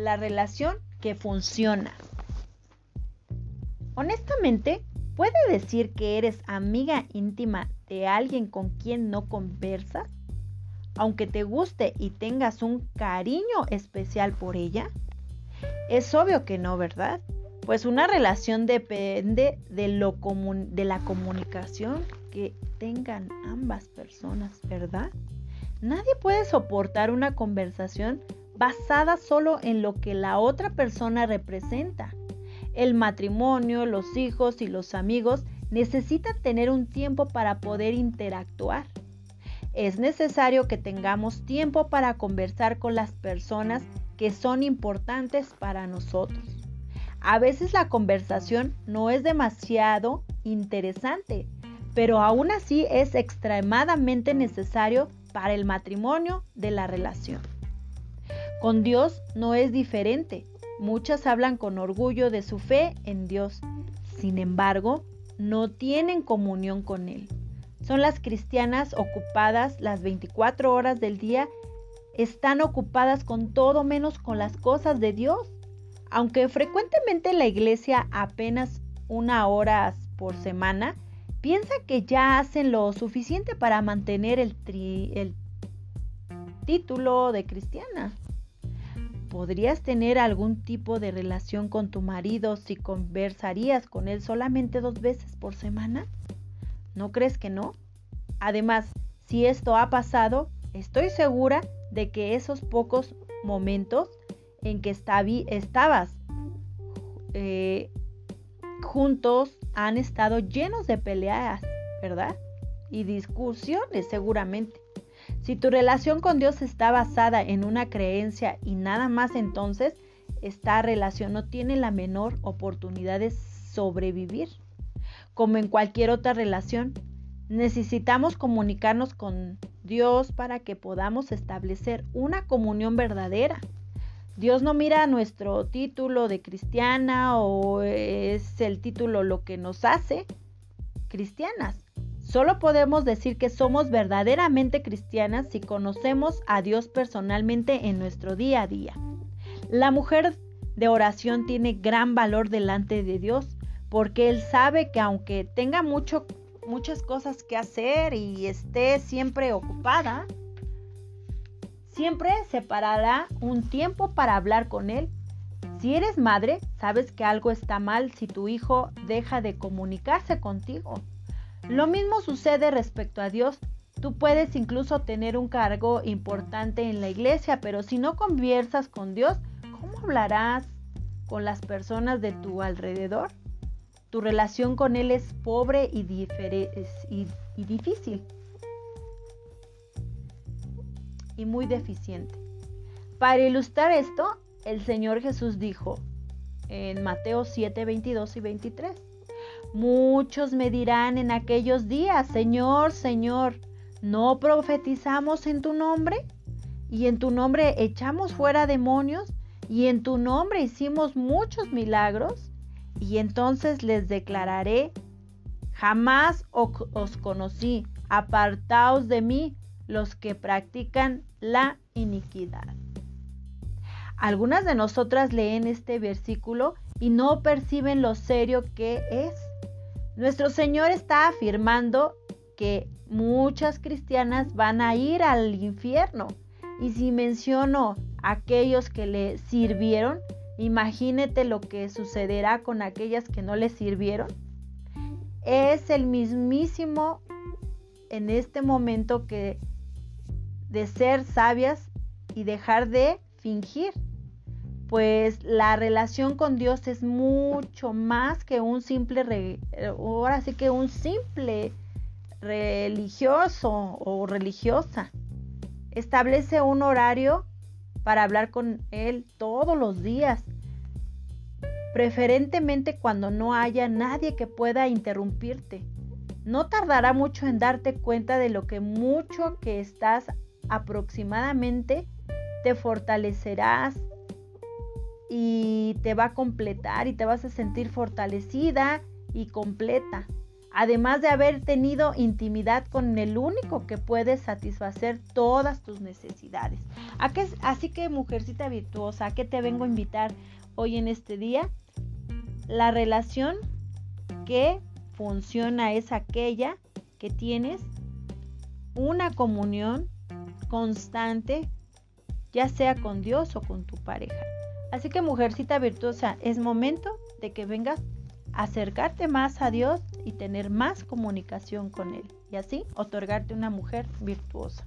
la relación que funciona. Honestamente, ¿puede decir que eres amiga íntima de alguien con quien no conversas? Aunque te guste y tengas un cariño especial por ella. Es obvio que no, ¿verdad? Pues una relación depende de, lo de la comunicación que tengan ambas personas, ¿verdad? Nadie puede soportar una conversación basada solo en lo que la otra persona representa. El matrimonio, los hijos y los amigos necesitan tener un tiempo para poder interactuar. Es necesario que tengamos tiempo para conversar con las personas que son importantes para nosotros. A veces la conversación no es demasiado interesante, pero aún así es extremadamente necesario para el matrimonio de la relación. Con Dios no es diferente. Muchas hablan con orgullo de su fe en Dios. Sin embargo, no tienen comunión con Él. Son las cristianas ocupadas las 24 horas del día. Están ocupadas con todo menos con las cosas de Dios. Aunque frecuentemente la iglesia apenas una hora por semana, piensa que ya hacen lo suficiente para mantener el, el título de cristiana. ¿Podrías tener algún tipo de relación con tu marido si conversarías con él solamente dos veces por semana? ¿No crees que no? Además, si esto ha pasado, estoy segura de que esos pocos momentos en que estabas eh, juntos han estado llenos de peleas, ¿verdad? Y discusiones seguramente. Si tu relación con Dios está basada en una creencia y nada más entonces, esta relación no tiene la menor oportunidad de sobrevivir. Como en cualquier otra relación, necesitamos comunicarnos con Dios para que podamos establecer una comunión verdadera. Dios no mira nuestro título de cristiana o es el título lo que nos hace cristianas. Solo podemos decir que somos verdaderamente cristianas si conocemos a Dios personalmente en nuestro día a día. La mujer de oración tiene gran valor delante de Dios porque Él sabe que aunque tenga mucho, muchas cosas que hacer y esté siempre ocupada, siempre separará un tiempo para hablar con Él. Si eres madre, sabes que algo está mal si tu hijo deja de comunicarse contigo. Lo mismo sucede respecto a Dios. Tú puedes incluso tener un cargo importante en la iglesia, pero si no conversas con Dios, ¿cómo hablarás con las personas de tu alrededor? Tu relación con Él es pobre y, difícil. Y muy deficiente. Para ilustrar esto, el Señor Jesús dijo en Mateo 7, 22 y 23. Muchos me dirán en aquellos días, Señor, Señor, ¿no profetizamos en tu nombre? Y en tu nombre echamos fuera demonios, y en tu nombre hicimos muchos milagros. Y entonces les declararé, jamás os conocí, apartaos de mí los que practican la iniquidad. Algunas de nosotras leen este versículo y no perciben lo serio que es. Nuestro Señor está afirmando que muchas cristianas van a ir al infierno. Y si menciono aquellos que le sirvieron, imagínate lo que sucederá con aquellas que no le sirvieron. Es el mismísimo en este momento que de ser sabias y dejar de fingir pues la relación con Dios es mucho más que un simple, ahora sí que un simple religioso o religiosa. Establece un horario para hablar con Él todos los días, preferentemente cuando no haya nadie que pueda interrumpirte. No tardará mucho en darte cuenta de lo que mucho que estás aproximadamente te fortalecerás y te va a completar y te vas a sentir fortalecida y completa. además de haber tenido intimidad con el único que puede satisfacer todas tus necesidades. Así que, mujercita virtuosa, ¿a qué te vengo a invitar hoy en este día? La relación que funciona es aquella que tienes una comunión constante, ya sea con Dios o con tu pareja. Así que mujercita virtuosa, es momento de que vengas a acercarte más a Dios y tener más comunicación con Él. Y así otorgarte una mujer virtuosa.